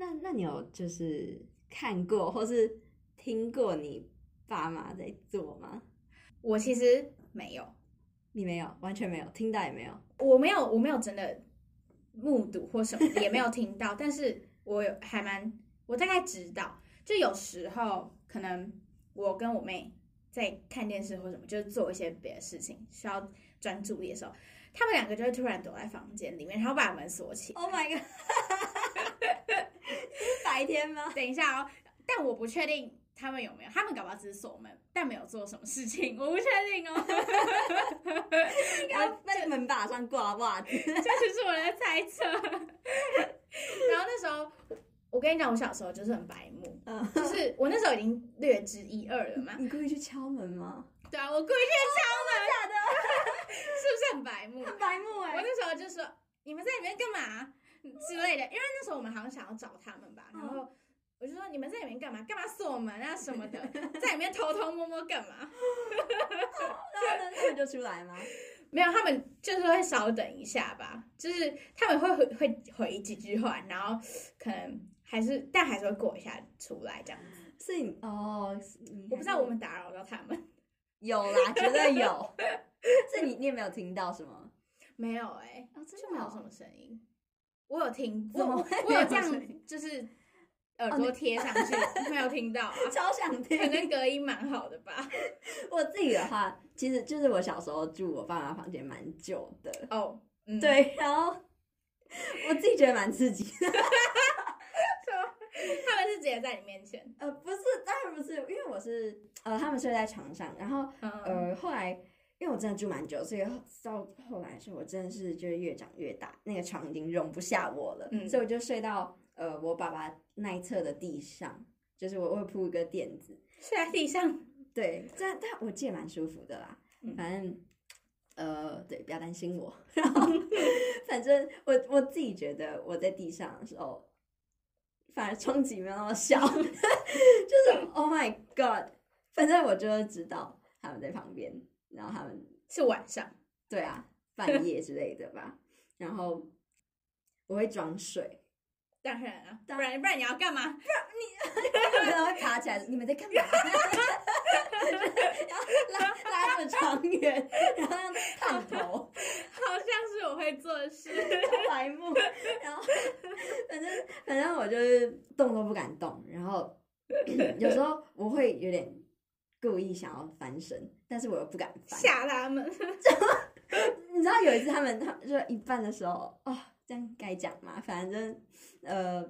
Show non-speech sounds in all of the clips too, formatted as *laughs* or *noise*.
那那你有就是看过或是听过你爸妈在做吗？我其实没有，你没有，完全没有，听到也没有。我没有，我没有真的目睹或什么，也没有听到。但是我有还蛮，我大概知道，就有时候可能我跟我妹在看电视或什么，就是做一些别的事情需要专注力的时候，他们两个就会突然躲在房间里面，然后把门锁起。Oh my god！是白天吗？等一下哦，但我不确定他们有没有，他们搞不好只是锁门，但没有做什么事情，我不确定哦。*laughs* 应该在门把上挂袜子，*laughs* 这就是我的猜测。*laughs* 然后那时候，我跟你讲，我小时候就是很白目，嗯，就是我那时候已经略知一二了嘛。你故意去敲门吗？对啊，我故意去敲门，假的，是不是很白目？很白目哎！我那时候就说：“你们在里面干嘛？” *laughs* 之类的，因为那时候我们好像想要找他们吧，然后我就说：“你们在里面干嘛？干嘛锁门啊什么的，*laughs* 在里面偷偷摸摸干嘛？”然后呢，他们就出来吗？*laughs* 没有，他们就是会稍等一下吧，就是他们会回会回几句话，然后可能还是但还是会过一下出来这样子。所以哦，我不知道我们打扰到他们。有啦，绝对有。这你你也没有听到什么？没有哎、欸，哦，真的没有什么声音。我有听，过我我有这样，就是耳朵贴上去，哦、没有听到啊，超想听。可能隔音蛮好的吧。我自己的话，其实就是我小时候住我爸妈房间蛮久的哦，嗯、对，然后我自己觉得蛮刺激的。*laughs* 他们是直接在你面前？呃，不是，当然不是，因为我是呃，他们睡在床上，然后、嗯、呃，后来因为我真的住蛮久，所以到后来的时候，我真的是就是越长越大，那个床已经容不下我了，嗯、所以我就睡到呃我爸爸那一侧的地上，就是我会铺一个垫子睡在地上，*laughs* 对，这样但我记得蛮舒服的啦，嗯、反正呃对，不要担心我，*laughs* 然后反正我我自己觉得我在地上的时候。反而冲击没有那么小，*laughs* 就是 Oh my God！反正我就知道他们在旁边，然后他们是晚上，对啊，半夜之类的吧。然后我会装睡，当然了，不然不然你要干嘛？不然你 *laughs* 然后爬起来，你们在干嘛？*laughs* 然后拉拉那么长远，然后让探头，好像是我会做的事，白目。然后反正反正我就是动都不敢动，然后 *coughs* 有时候我会有点故意想要翻身，但是我又不敢翻，吓他们。*laughs* 你知道有一次他们他就一半的时候，哦，这样该讲吗？反正呃，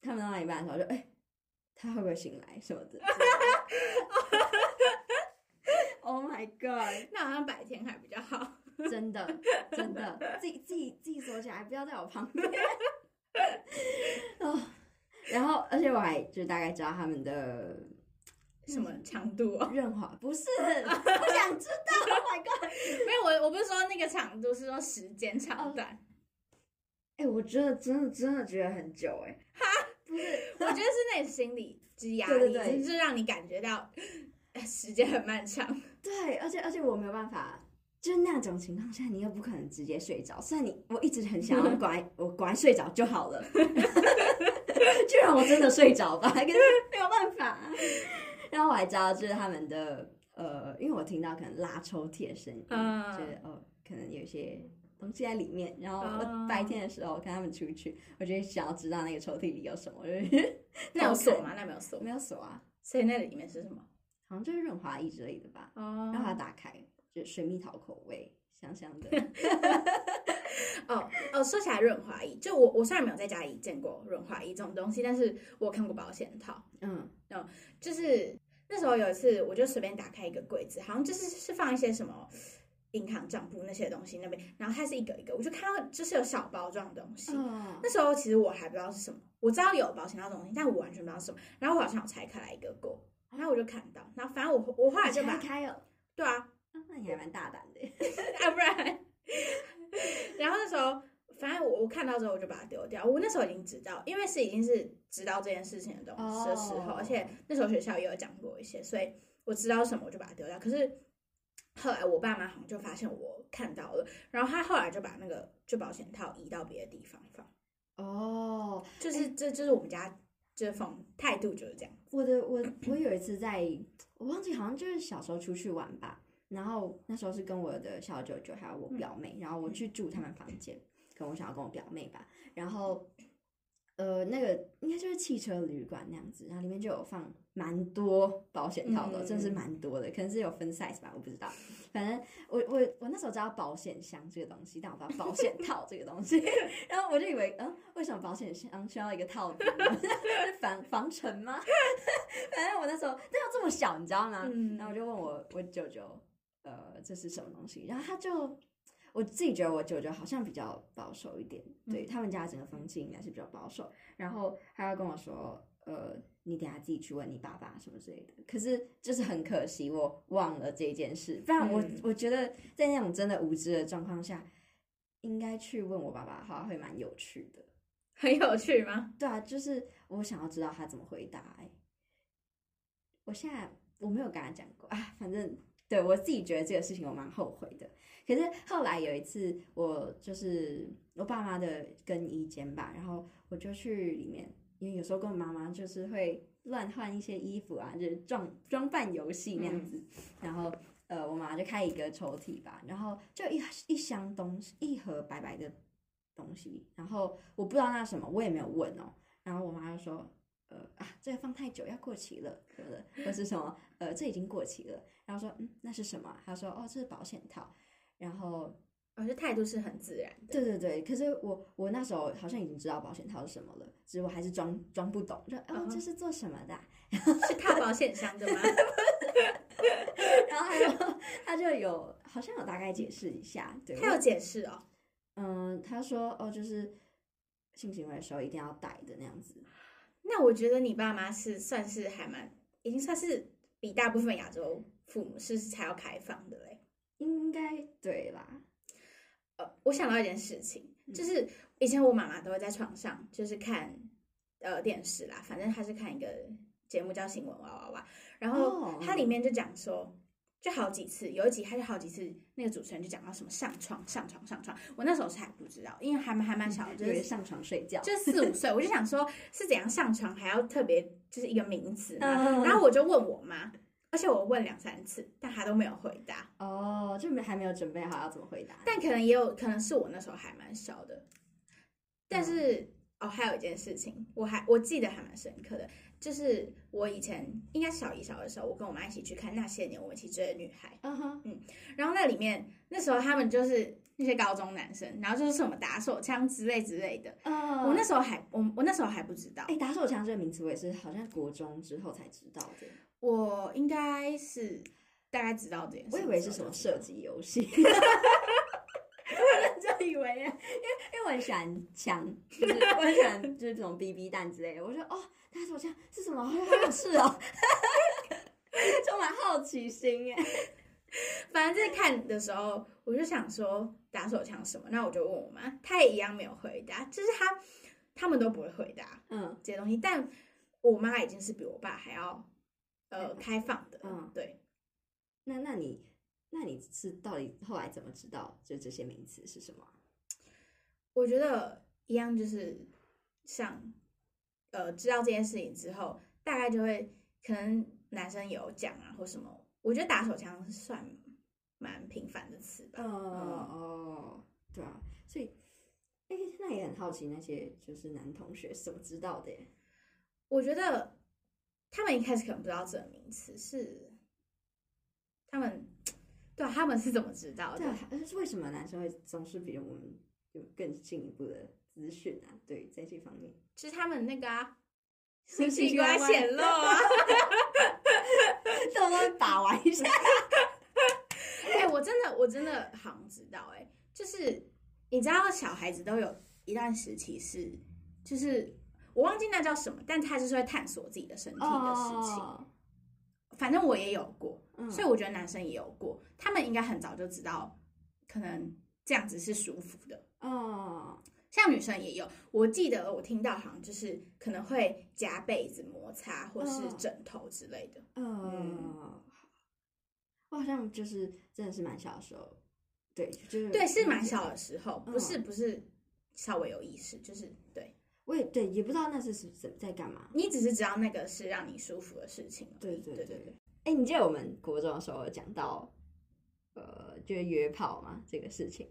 他们到一半的时候就哎。欸他会不会醒来什么的？*laughs* Oh my god！那好像白天还比较好，真的真的，*laughs* 自己自己自己锁起来，不要在我旁边。哦，然后而且我还就大概知道他们的什么长度啊？润滑不是，我想知道。Oh my god！*laughs* 没有，我我不是说那个长度，是说时间长短。哎、oh. 欸，我觉得真的真的觉得很久哎、欸。哈。不是，我觉得是那心理之压力，就是让你感觉到时间很漫长。对，而且而且我没有办法，就是那种情况下，你又不可能直接睡着。虽然你我一直很想要乖，*laughs* 我乖睡着就好了，*laughs* 就让我真的睡着吧，可是没有办法。然后我还知道，就是他们的呃，因为我听到可能拉抽屉的声音，嗯、就是哦，可能有一些。东西在里面，然后我白天的时候跟他们出去，我就想要知道那个抽屉里有什么。那有锁吗？那没有锁，没有锁啊。所以那里面是什么？好像就是润滑液之类的吧。哦。让它打开，就是水蜜桃口味，香香的。*laughs* 哦哦，说起来润滑液，就我我虽然没有在家里见过润滑液这种东西，但是我有看过保险套。嗯。然后就是那时候有一次，我就随便打开一个柜子，好像就是是放一些什么。银行账簿那些东西那边，然后它是一个一个，我就看到就是有小包装的东西。哦、那时候其实我还不知道是什么，我知道有保险套的东西，但我完全不知道是什么。然后我好像有拆开来一个过，然后我就看到，然后反正我我后来就把拆开了。对啊，那你还蛮大胆的，*laughs* 啊不然。*laughs* 然后那时候反正我我看到之后我就把它丢掉。我那时候已经知道，因为是已经是知道这件事情的东西的时候，哦、而且那时候学校也有讲过一些，所以我知道什么我就把它丢掉。可是。后来我爸妈好像就发现我看到了，然后他后来就把那个就保险套移到别的地方放。哦，就是、欸、这就是我们家这种态度就是这样。我的我我有一次在，我忘记好像就是小时候出去玩吧，然后那时候是跟我的小舅舅还有我表妹，嗯、然后我去住他们房间，可能我想要跟我表妹吧，然后。呃，那个应该就是汽车旅馆那样子，然后里面就有放蛮多保险套的，嗯、真的是蛮多的，可能是有分 size 吧，我不知道。反正我我我那时候知道保险箱这个东西，但我不知道保险套这个东西，*laughs* 然后我就以为，嗯、呃，为什么保险箱需要一个套子？*laughs* 防防尘吗？*laughs* 反正我那时候那要这么小，你知道吗？嗯、然后我就问我我舅舅，呃，这是什么东西？然后他就。我自己觉得我舅舅好像比较保守一点，对、嗯、他们家整个风气应该是比较保守。然后他要跟我说，呃，你等下自己去问你爸爸什么之类的。可是就是很可惜，我忘了这件事。不然我、嗯、我觉得在那种真的无知的状况下，应该去问我爸爸的话会蛮有趣的。*laughs* 很有趣吗？对啊，就是我想要知道他怎么回答、欸。我现在我没有跟他讲过啊，反正对我自己觉得这个事情我蛮后悔的。可是后来有一次，我就是我爸妈的更衣间吧，然后我就去里面，因为有时候跟我妈妈就是会乱换一些衣服啊，就是装装扮游戏那样子。嗯、然后呃，我妈就开一个抽屉吧，然后就一一箱东西，一盒白白的东西，然后我不知道那什么，我也没有问哦。然后我妈就说：“呃啊，这个放太久要过期了，可能或是什么？呃，这已经过期了。”然后说：“嗯，那是什么？”他说：“哦，这是保险套。”然后，我觉得态度是很自然的。对对对，可是我我那时候好像已经知道保险套是什么了，只是我还是装装不懂，就哦，哦这是做什么的？然 *laughs* 后是套保险箱的吗？*laughs* 然后还有他就有好像有大概解释一下，对，他有解释哦。嗯，他说哦，就是性行为的时候一定要戴的那样子。那我觉得你爸妈是算是还蛮，已经算是比大部分亚洲父母是才要开放的嘞。应该对啦，呃，我想到一件事情，就是以前我妈妈都会在床上就是看呃电视啦，反正她是看一个节目叫《新闻哇哇哇》，然后它里面就讲说，就好几次，有一集他就好几次，那个主持人就讲到什么上床、上床、上床，我那时候是还不知道，因为还蛮还蛮小的，*laughs* 就是上床睡觉，就四五岁，我就想说是怎样上床还要特别就是一个名词嘛，然后我就问我妈。而且我问两三次，但她都没有回答。哦，就没还没有准备好要怎么回答。但可能也有可能是我那时候还蛮小的。但是、嗯、哦，还有一件事情，我还我记得还蛮深刻的，就是我以前应该小一、小二的时候，我跟我妈一起去看《那些年我们一起追的女孩》。嗯哼，嗯，然后那里面那时候他们就是那些高中男生，然后就是什么打手枪之类之类的。嗯，我那时候还我我那时候还不知道。哎，打手枪这个名词我也是好像国中之后才知道的。我应该是大概知道这件事，我以为是什么射击游戏，*laughs* 以为，因为因为我很喜欢枪，就是我很喜欢就是这种 BB 弹之类的。我说哦，打手枪是什么？好有事哦，*laughs* 充满好奇心耶。反正在看的时候，我就想说打手枪什么，那我就问我妈，她也一样没有回答，就是她他们都不会回答，嗯，这些东西。但我妈已经是比我爸还要。呃，开放的，嗯，对。那那你，那你是到底后来怎么知道就这些名词是什么？我觉得一样，就是像，呃，知道这件事情之后，大概就会可能男生有讲啊或什么。我觉得打手枪算蛮频繁的词吧。哦哦，对啊。所以，哎、欸，那也很好奇那些就是男同学是怎么知道的耶？我觉得。他们一开始可能不知道这个名词是，他们 *tsk* 对啊，他们是怎么知道的？对，是为什么男生会总是比我们有更进一步的资讯啊？对，在这方面，是他们那个啊，性器官显露啊，*laughs* 都会把玩一下。哎、欸，我真的，我真的好像知道、欸，哎，就是你知道，小孩子都有一段时期是，就是。我忘记那叫什么，但他就是会探索自己的身体的事情。Oh. 反正我也有过，嗯、所以我觉得男生也有过，他们应该很早就知道，可能这样子是舒服的。哦，oh. 像女生也有，我记得我听到好像就是可能会夹被子摩擦，或是枕头之类的。嗯，oh. 嗯，我好像就是真的是蛮小的时候，对，就是对，是蛮小的时候，不是不是。稍微有意识，就是对，我也对，也不知道那是是在干嘛。你只是知道那个是让你舒服的事情。对对对对。哎、欸，你记得我们国中的时候有讲到，呃，就是约炮嘛？这个事情，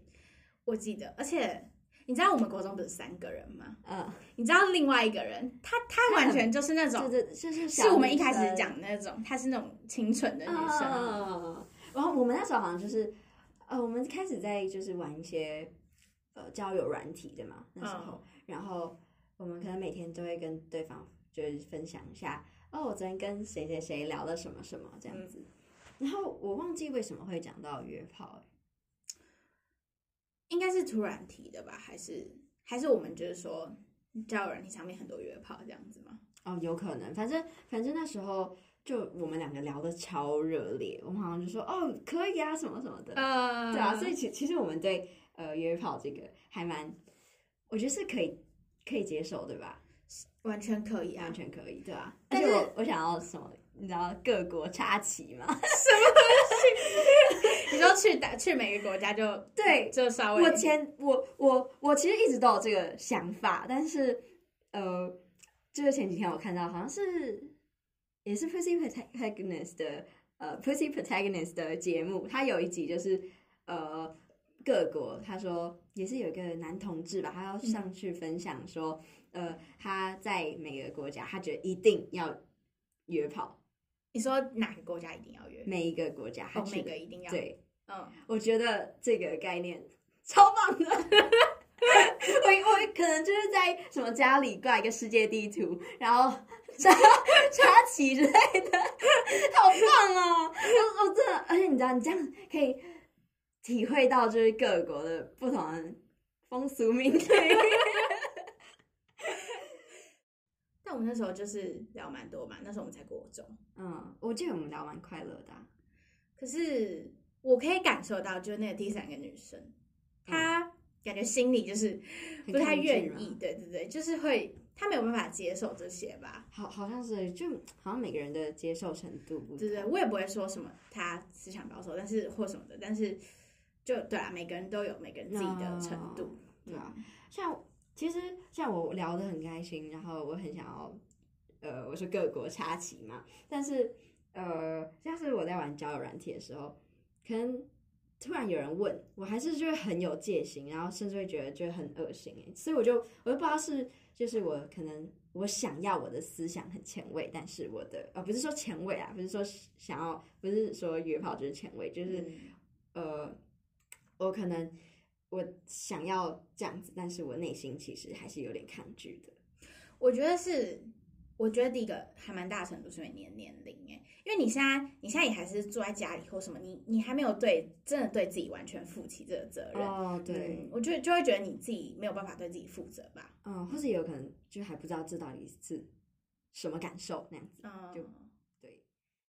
我记得。而且你知道我们国中不是三个人吗？嗯。你知道另外一个人，他他完全就是那种，就是就是是我们一开始讲的那种，他是那种清纯的女生。嗯。然后我们那时候好像就是，呃，我们开始在就是玩一些呃交友软体的嘛，那时候，嗯、然后我们可能每天都会跟对方就是分享一下。哦，我昨天跟谁谁谁聊了什么什么这样子，嗯、然后我忘记为什么会讲到约炮，应该是突然提的吧？还是还是我们就是说交友软体上面很多约炮这样子吗？哦，有可能，反正反正那时候就我们两个聊的超热烈，我们好像就说哦可以啊什么什么的，呃、对啊，所以其其实我们对呃约炮这个还蛮，我觉得是可以可以接受，对吧？完全可以啊，完全可以，对啊。但是我我想要什么？你知道各国插旗吗？什么东西？*laughs* 你说去打去每个国家就 *laughs* 对，就稍微。我前我我我其实一直都有这个想法，但是呃，就是前几天我看到好像是也是 Pussy Protagonist 的呃 Pussy Protagonist 的节目，他有一集就是呃各国，他说也是有一个男同志吧，他要上去分享说。嗯呃，他在每个国家，他觉得一定要约炮。你说哪个国家一定要约？每一个国家，他、哦、每个一定要。对，嗯，我觉得这个概念超棒的。我我可能就是在什么家里挂一个世界地图，然后插插旗之类的，好棒哦！我我真的，而且你知道，你这样可以体会到就是各国的不同的风俗民情。那我们那时候就是聊蛮多嘛，那时候我们才国中，嗯，我记得我们聊蛮快乐的啊。可是我可以感受到，就是那个第三个女生，嗯、她感觉心里就是不太愿意，对对对，就是会她没有办法接受这些吧？好，好像是，就好像每个人的接受程度不同。对对，我也不会说什么她思想保守，但是或什么的，但是就对啊，每个人都有每个人自己的程度，对啊，像。其实像我聊得很开心，然后我很想要，呃，我说各国插旗嘛。但是，呃，像是我在玩交友软体的时候，可能突然有人问我，还是就会很有戒心，然后甚至会觉得就很恶心诶。所以我就我就不知道是就是我可能我想要我的思想很前卫，但是我的呃不是说前卫啊，不是说想要，不是说约炮就是前卫，就是、嗯、呃我可能。我想要这样子，但是我内心其实还是有点抗拒的。我觉得是，我觉得第一个还蛮大程度是因为你的年龄诶，因为你现在你现在也还是住在家里或什么，你你还没有对真的对自己完全负起这个责任哦。对，嗯、我觉得就会觉得你自己没有办法对自己负责吧。嗯，或是有可能就还不知道这到底是什么感受那样子，嗯，就